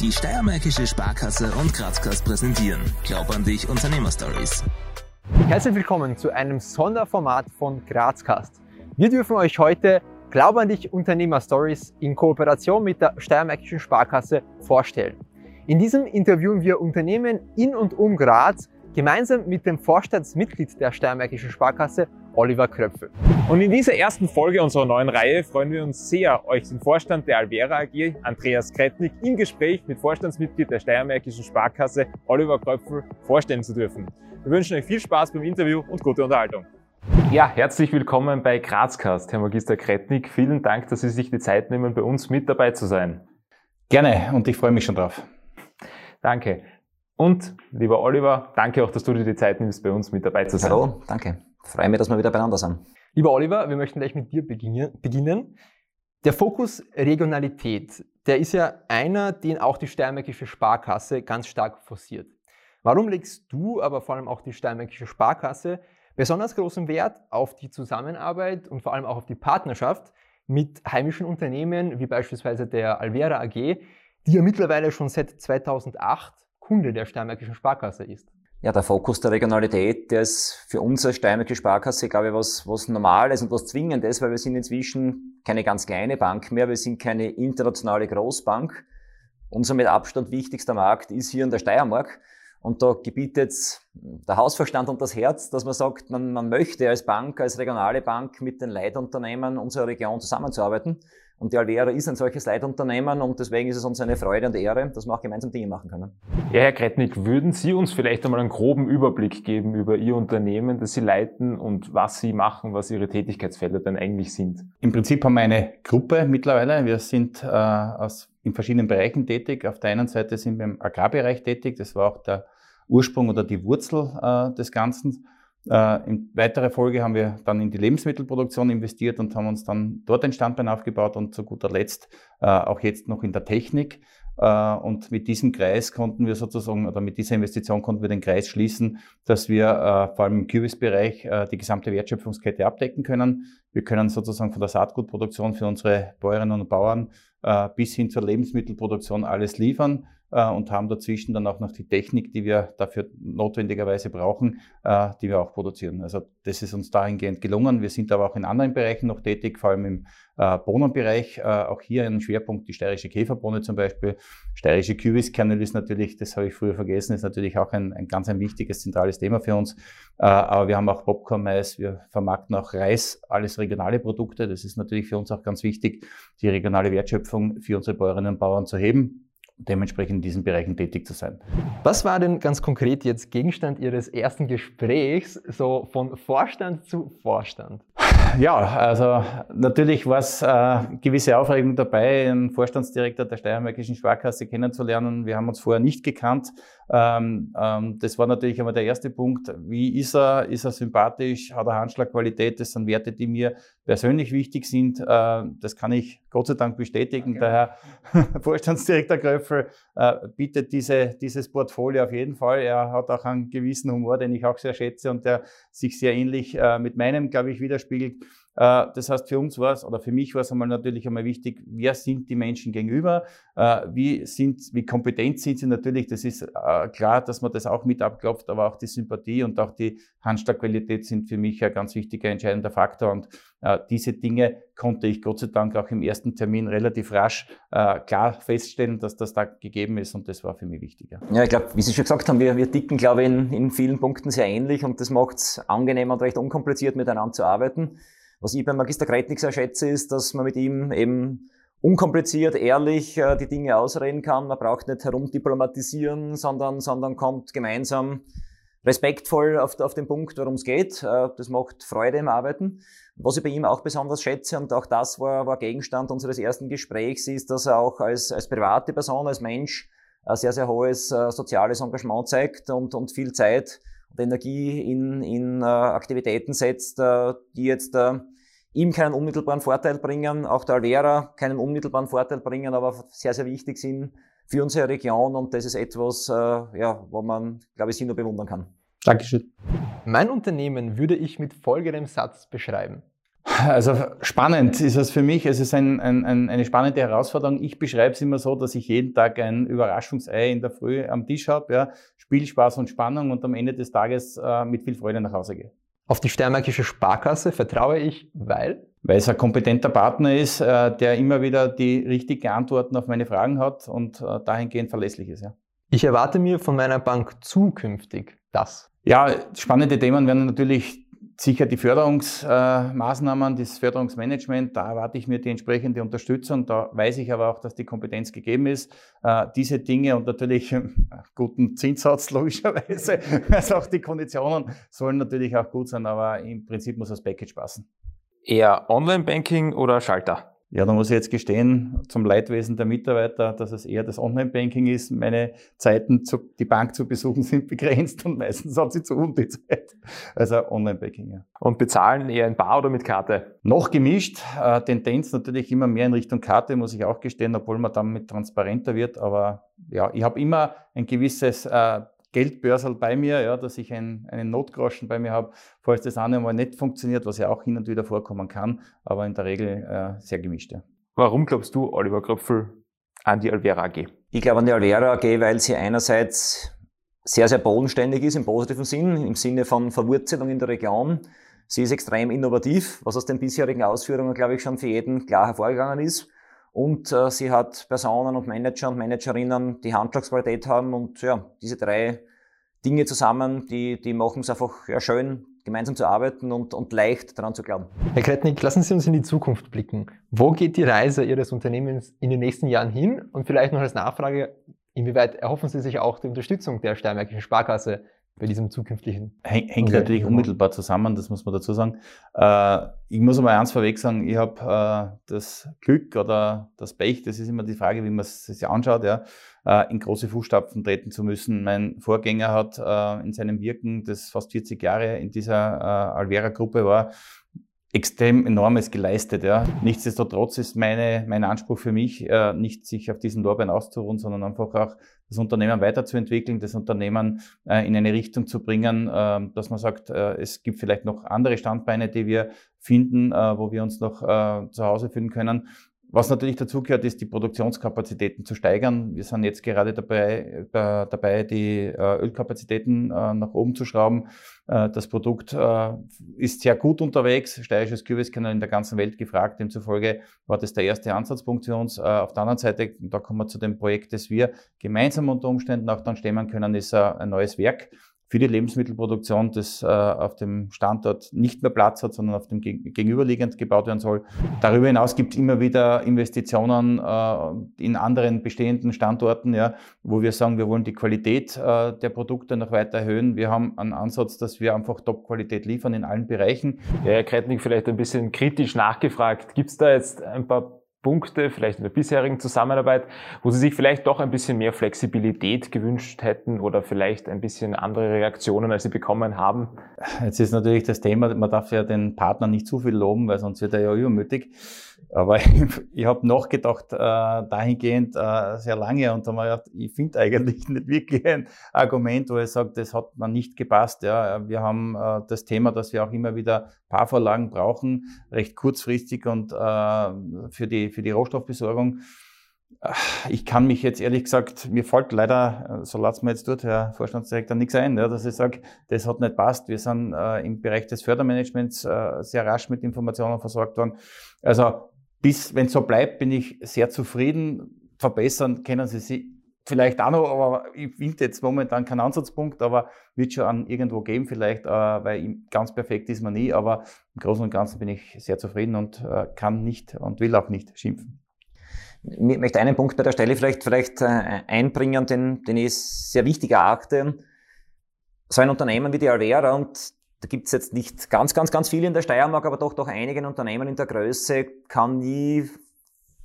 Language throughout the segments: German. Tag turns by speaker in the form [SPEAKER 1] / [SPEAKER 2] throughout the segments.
[SPEAKER 1] Die Steiermärkische Sparkasse und Grazkast präsentieren Glaub an dich Unternehmerstories.
[SPEAKER 2] Herzlich willkommen zu einem Sonderformat von Grazcast. Wir dürfen euch heute Glaub an dich Unternehmerstories in Kooperation mit der Steiermärkischen Sparkasse vorstellen. In diesem interviewen wir Unternehmen in und um Graz gemeinsam mit dem Vorstandsmitglied der Steiermärkischen Sparkasse, Oliver Kröpfel.
[SPEAKER 3] Und in dieser ersten Folge unserer neuen Reihe freuen wir uns sehr, euch den Vorstand der Alvera AG, Andreas Kretnik, im Gespräch mit Vorstandsmitglied der Steiermärkischen Sparkasse, Oliver Kröpfel, vorstellen zu dürfen. Wir wünschen euch viel Spaß beim Interview und gute Unterhaltung. Ja, herzlich willkommen bei Grazcast, Herr Magister Kretnik. Vielen Dank, dass Sie sich die Zeit nehmen, bei uns mit dabei zu sein.
[SPEAKER 4] Gerne und ich freue mich schon drauf.
[SPEAKER 3] Danke. Und lieber Oliver, danke auch, dass du dir die Zeit nimmst, bei uns mit dabei zu sein.
[SPEAKER 5] Hallo, danke. Freue mich, dass wir wieder beieinander sind.
[SPEAKER 2] Lieber Oliver, wir möchten gleich mit dir beginnen. Der Fokus Regionalität, der ist ja einer, den auch die Steiermärkische Sparkasse ganz stark forciert. Warum legst du, aber vor allem auch die Steiermärkische Sparkasse, besonders großen Wert auf die Zusammenarbeit und vor allem auch auf die Partnerschaft mit heimischen Unternehmen, wie beispielsweise der Alvera AG, die ja mittlerweile schon seit 2008 Kunde der Steiermärkischen Sparkasse ist.
[SPEAKER 5] Ja, der Fokus der Regionalität, der ist für uns als Steiermärkische Sparkasse, glaube ich, was, was Normales und was Zwingendes, weil wir sind inzwischen keine ganz kleine Bank mehr, wir sind keine internationale Großbank. Unser mit Abstand wichtigster Markt ist hier in der Steiermark. Und da gebietet der Hausverstand und das Herz, dass man sagt, man, man möchte als Bank, als regionale Bank mit den Leitunternehmen unserer Region zusammenzuarbeiten. Und die Alvera ist ein solches Leitunternehmen und deswegen ist es uns eine Freude und Ehre, dass wir auch gemeinsam Dinge machen können.
[SPEAKER 3] Ja, Herr Kretnik, würden Sie uns vielleicht einmal einen groben Überblick geben über Ihr Unternehmen, das Sie leiten und was Sie machen, was Ihre Tätigkeitsfelder denn eigentlich sind?
[SPEAKER 4] Im Prinzip haben wir eine Gruppe mittlerweile. Wir sind äh, aus, in verschiedenen Bereichen tätig. Auf der einen Seite sind wir im Agrarbereich tätig. Das war auch der Ursprung oder die Wurzel äh, des Ganzen. Äh, in weiterer Folge haben wir dann in die Lebensmittelproduktion investiert und haben uns dann dort ein Standbein aufgebaut und zu guter Letzt äh, auch jetzt noch in der Technik. Äh, und mit diesem Kreis konnten wir sozusagen, oder mit dieser Investition konnten wir den Kreis schließen, dass wir äh, vor allem im Kürbisbereich äh, die gesamte Wertschöpfungskette abdecken können. Wir können sozusagen von der Saatgutproduktion für unsere Bäuerinnen und Bauern äh, bis hin zur Lebensmittelproduktion alles liefern und haben dazwischen dann auch noch die Technik, die wir dafür notwendigerweise brauchen, äh, die wir auch produzieren. Also das ist uns dahingehend gelungen. Wir sind aber auch in anderen Bereichen noch tätig, vor allem im äh, Bohnenbereich. Äh, auch hier ein Schwerpunkt, die steirische Käferbohne zum Beispiel. Steirische Kübiskernel ist natürlich, das habe ich früher vergessen, ist natürlich auch ein, ein ganz ein wichtiges, zentrales Thema für uns. Äh, aber wir haben auch Popcorn-Mais, wir vermarkten auch Reis, alles regionale Produkte. Das ist natürlich für uns auch ganz wichtig, die regionale Wertschöpfung für unsere Bäuerinnen und Bauern zu heben dementsprechend in diesen Bereichen tätig zu sein.
[SPEAKER 2] Was war denn ganz konkret jetzt Gegenstand Ihres ersten Gesprächs, so von Vorstand zu Vorstand?
[SPEAKER 4] Ja, also natürlich war es äh, gewisse Aufregung dabei, einen Vorstandsdirektor der Steiermärkischen Sparkasse kennenzulernen. Wir haben uns vorher nicht gekannt. Ähm, ähm, das war natürlich einmal der erste Punkt. Wie ist er? Ist er sympathisch? Hat er Handschlagqualität? Das sind Werte, die mir persönlich wichtig sind. Äh, das kann ich Gott sei Dank bestätigen. Okay. Der Herr Vorstandsdirektor Gröffel äh, bietet diese, dieses Portfolio auf jeden Fall. Er hat auch einen gewissen Humor, den ich auch sehr schätze und der sich sehr ähnlich äh, mit meinem, glaube ich, widerspiegelt. Äh, das heißt, für uns war es, oder für mich war es einmal natürlich einmal wichtig, wer sind die Menschen gegenüber, äh, wie sind, wie kompetent sind sie natürlich, das ist äh, klar, dass man das auch mit abklopft, aber auch die Sympathie und auch die Handschlagqualität sind für mich ein ganz wichtiger, entscheidender Faktor und diese Dinge konnte ich Gott sei Dank auch im ersten Termin relativ rasch klar feststellen, dass das da gegeben ist und das war für mich wichtiger.
[SPEAKER 5] Ja, ich glaube, wie Sie schon gesagt haben, wir, wir ticken, glaube ich, in, in vielen Punkten sehr ähnlich und das macht es angenehm und recht unkompliziert miteinander zu arbeiten. Was ich beim Magister Kretnik sehr schätze, ist, dass man mit ihm eben unkompliziert, ehrlich äh, die Dinge ausreden kann. Man braucht nicht herumdiplomatisieren, sondern, sondern kommt gemeinsam respektvoll auf, auf den Punkt, worum es geht. Äh, das macht Freude im Arbeiten. Was ich bei ihm auch besonders schätze, und auch das war, war Gegenstand unseres ersten Gesprächs, ist, dass er auch als, als private Person, als Mensch, ein sehr, sehr hohes äh, soziales Engagement zeigt und, und viel Zeit Energie in, in äh, Aktivitäten setzt, äh, die jetzt äh, ihm keinen unmittelbaren Vorteil bringen, auch der Alvera keinen unmittelbaren Vorteil bringen, aber sehr, sehr wichtig sind für unsere Region und das ist etwas, äh, ja, wo man, glaube ich, sie nur bewundern kann.
[SPEAKER 2] Dankeschön. Mein Unternehmen würde ich mit folgendem Satz beschreiben.
[SPEAKER 4] Also spannend ist es für mich. Es ist ein, ein, ein, eine spannende Herausforderung. Ich beschreibe es immer so, dass ich jeden Tag ein Überraschungsei in der Früh am Tisch habe. Ja. Spielspaß und Spannung und am Ende des Tages äh, mit viel Freude nach Hause gehe.
[SPEAKER 2] Auf die Steiermärkische Sparkasse vertraue ich, weil?
[SPEAKER 4] Weil es ein kompetenter Partner ist, äh, der immer wieder die richtigen Antworten auf meine Fragen hat und äh, dahingehend verlässlich ist. Ja.
[SPEAKER 2] Ich erwarte mir von meiner Bank zukünftig das.
[SPEAKER 4] Ja, spannende Themen werden natürlich sicher die Förderungsmaßnahmen, das Förderungsmanagement, da erwarte ich mir die entsprechende Unterstützung. Da weiß ich aber auch, dass die Kompetenz gegeben ist. Äh, diese Dinge und natürlich guten Zinssatz logischerweise, also auch die Konditionen sollen natürlich auch gut sein, aber im Prinzip muss das Package passen.
[SPEAKER 3] Eher Online-Banking oder Schalter?
[SPEAKER 4] Ja, da muss ich jetzt gestehen, zum Leidwesen der Mitarbeiter, dass es eher das Online-Banking ist. Meine Zeiten, zu, die Bank zu besuchen, sind begrenzt und meistens hat sie zu und die Zeit. Also Online-Banking, ja.
[SPEAKER 3] Und bezahlen eher in Bar oder mit Karte?
[SPEAKER 4] Noch gemischt. Äh, Tendenz natürlich immer mehr in Richtung Karte, muss ich auch gestehen, obwohl man damit transparenter wird. Aber ja, ich habe immer ein gewisses äh, Geldbörsel bei mir, ja, dass ich ein, einen Notgroschen bei mir habe, falls das eine mal nicht funktioniert, was ja auch hin und wieder vorkommen kann, aber in der Regel äh, sehr gemischt. Ja.
[SPEAKER 3] Warum glaubst du, Oliver Kröpfel, an die Alvera AG?
[SPEAKER 5] Ich glaube an die Alvera AG, weil sie einerseits sehr, sehr bodenständig ist im positiven Sinn, im Sinne von Verwurzelung in der Region. Sie ist extrem innovativ, was aus den bisherigen Ausführungen, glaube ich, schon für jeden klar hervorgegangen ist. Und äh, sie hat Personen und Manager und Managerinnen, die Handschlagsqualität haben. Und ja, diese drei Dinge zusammen, die, die machen es einfach ja, schön, gemeinsam zu arbeiten und, und leicht daran zu glauben.
[SPEAKER 2] Herr Kretnik, lassen Sie uns in die Zukunft blicken. Wo geht die Reise Ihres Unternehmens in den nächsten Jahren hin? Und vielleicht noch als Nachfrage, inwieweit erhoffen Sie sich auch die Unterstützung der Steiermärkischen Sparkasse bei diesem zukünftigen.
[SPEAKER 4] Hängt natürlich unmittelbar zusammen, das muss man dazu sagen. Äh, ich muss aber eins vorweg sagen, ich habe äh, das Glück oder das Pech, das ist immer die Frage, wie man es sich anschaut, ja, äh, in große Fußstapfen treten zu müssen. Mein Vorgänger hat in seinem Wirken, das fast 40 Jahre in dieser Alvera-Gruppe war, extrem enormes geleistet. Ja. Nichtsdestotrotz ist meine, mein Anspruch für mich, äh, nicht sich auf diesen Lorbeeren auszuruhen, sondern einfach auch das Unternehmen weiterzuentwickeln, das Unternehmen äh, in eine Richtung zu bringen, äh, dass man sagt, äh, es gibt vielleicht noch andere Standbeine, die wir finden, äh, wo wir uns noch äh, zu Hause fühlen können. Was natürlich dazu gehört, ist die Produktionskapazitäten zu steigern. Wir sind jetzt gerade dabei, äh, dabei die äh, Ölkapazitäten äh, nach oben zu schrauben. Das Produkt ist sehr gut unterwegs. Steirisches Kürbiskanal in der ganzen Welt gefragt. Demzufolge war das der erste Ansatzpunkt für uns. Auf der anderen Seite, da kommen wir zu dem Projekt, das wir gemeinsam unter Umständen auch dann stemmen können, ist ein neues Werk für die Lebensmittelproduktion, das äh, auf dem Standort nicht mehr Platz hat, sondern auf dem gegenüberliegend gebaut werden soll. Darüber hinaus gibt es immer wieder Investitionen äh, in anderen bestehenden Standorten, ja, wo wir sagen, wir wollen die Qualität äh, der Produkte noch weiter erhöhen. Wir haben einen Ansatz, dass wir einfach Top-Qualität liefern in allen Bereichen.
[SPEAKER 3] Ja, Herr Kreitnig, vielleicht ein bisschen kritisch nachgefragt. Gibt es da jetzt ein paar Punkte, vielleicht in der bisherigen Zusammenarbeit, wo Sie sich vielleicht doch ein bisschen mehr Flexibilität gewünscht hätten oder vielleicht ein bisschen andere Reaktionen, als Sie bekommen haben?
[SPEAKER 4] Jetzt ist natürlich das Thema, man darf ja den Partner nicht zu viel loben, weil sonst wird er ja übermütig. Aber ich, ich habe nachgedacht äh, dahingehend äh, sehr lange und habe mir gedacht, ich finde eigentlich nicht wirklich ein Argument, wo ich sage, das hat man nicht gepasst. Ja. Wir haben äh, das Thema, dass wir auch immer wieder Paarvorlagen brauchen, recht kurzfristig und äh, für, die, für die Rohstoffbesorgung. Ich kann mich jetzt ehrlich gesagt, mir fällt leider, so lasst mir jetzt dort, Herr Vorstandsdirektor, nichts ein, dass ich sage, das hat nicht passt. Wir sind äh, im Bereich des Fördermanagements äh, sehr rasch mit Informationen versorgt worden. Also bis, wenn es so bleibt, bin ich sehr zufrieden. Verbessern können Sie sich vielleicht auch noch, aber ich finde jetzt momentan keinen Ansatzpunkt, aber wird schon an irgendwo geben vielleicht, äh, weil ganz perfekt ist man nie, aber im Großen und Ganzen bin ich sehr zufrieden und äh, kann nicht und will auch nicht schimpfen.
[SPEAKER 5] Ich möchte einen Punkt bei der Stelle vielleicht, vielleicht äh, einbringen, den, den ich sehr wichtig erachte. So ein Unternehmen wie die Alvera und da gibt es jetzt nicht ganz, ganz, ganz viele in der Steiermark, aber doch, doch einige Unternehmen in der Größe kann nie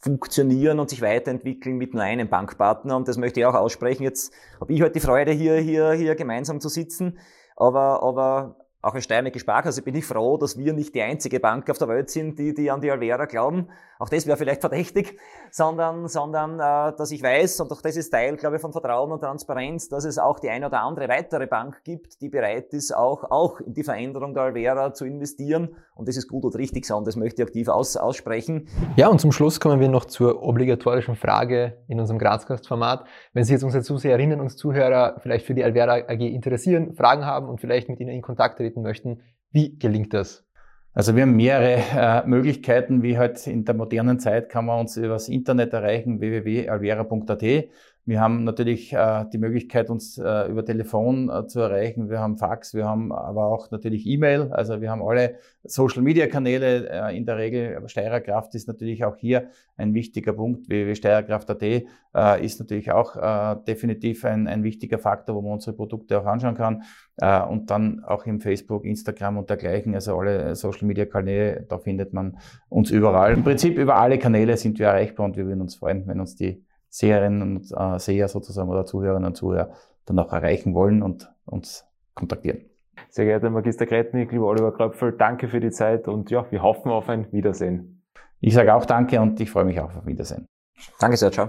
[SPEAKER 5] funktionieren und sich weiterentwickeln mit nur einem Bankpartner. Und das möchte ich auch aussprechen. Jetzt habe ich heute die Freude, hier, hier, hier gemeinsam zu sitzen. Aber, aber auch als Steiermärkische Sparkasse bin ich froh, dass wir nicht die einzige Bank auf der Welt sind, die, die an die Alvera glauben. Auch das wäre vielleicht verdächtig, sondern, sondern äh, dass ich weiß, und auch das ist Teil, glaube ich, von Vertrauen und Transparenz, dass es auch die eine oder andere weitere Bank gibt, die bereit ist, auch, auch in die Veränderung der Alvera zu investieren. Und das ist gut und richtig so, und das möchte ich aktiv aus, aussprechen.
[SPEAKER 2] Ja, und zum Schluss kommen wir noch zur obligatorischen Frage in unserem Grazcast-Format. Wenn sich jetzt unsere Zuseherinnen und Zuhörer vielleicht für die Alvera AG interessieren, Fragen haben und vielleicht mit Ihnen in Kontakt treten möchten, wie gelingt das?
[SPEAKER 4] Also wir haben mehrere äh, Möglichkeiten, wie halt in der modernen Zeit kann man uns über das Internet erreichen, www.alvera.at. Wir haben natürlich äh, die Möglichkeit, uns äh, über Telefon äh, zu erreichen. Wir haben Fax, wir haben aber auch natürlich E-Mail. Also wir haben alle Social-Media-Kanäle äh, in der Regel. Steirerkraft ist natürlich auch hier ein wichtiger Punkt. www.steirerkraft.at äh, ist natürlich auch äh, definitiv ein, ein wichtiger Faktor, wo man unsere Produkte auch anschauen kann. Und dann auch im Facebook, Instagram und dergleichen. Also alle Social-Media-Kanäle, da findet man uns überall. Im Prinzip über alle Kanäle sind wir erreichbar und wir würden uns freuen, wenn uns die Seherinnen und äh, Seher sozusagen oder Zuhörerinnen und Zuhörer dann auch erreichen wollen und uns kontaktieren.
[SPEAKER 3] Sehr geehrter Magister Kretnik, lieber Oliver Kröpfel, danke für die Zeit und ja, wir hoffen auf ein Wiedersehen.
[SPEAKER 4] Ich sage auch danke und ich freue mich auch auf Wiedersehen.
[SPEAKER 5] Danke sehr, ciao.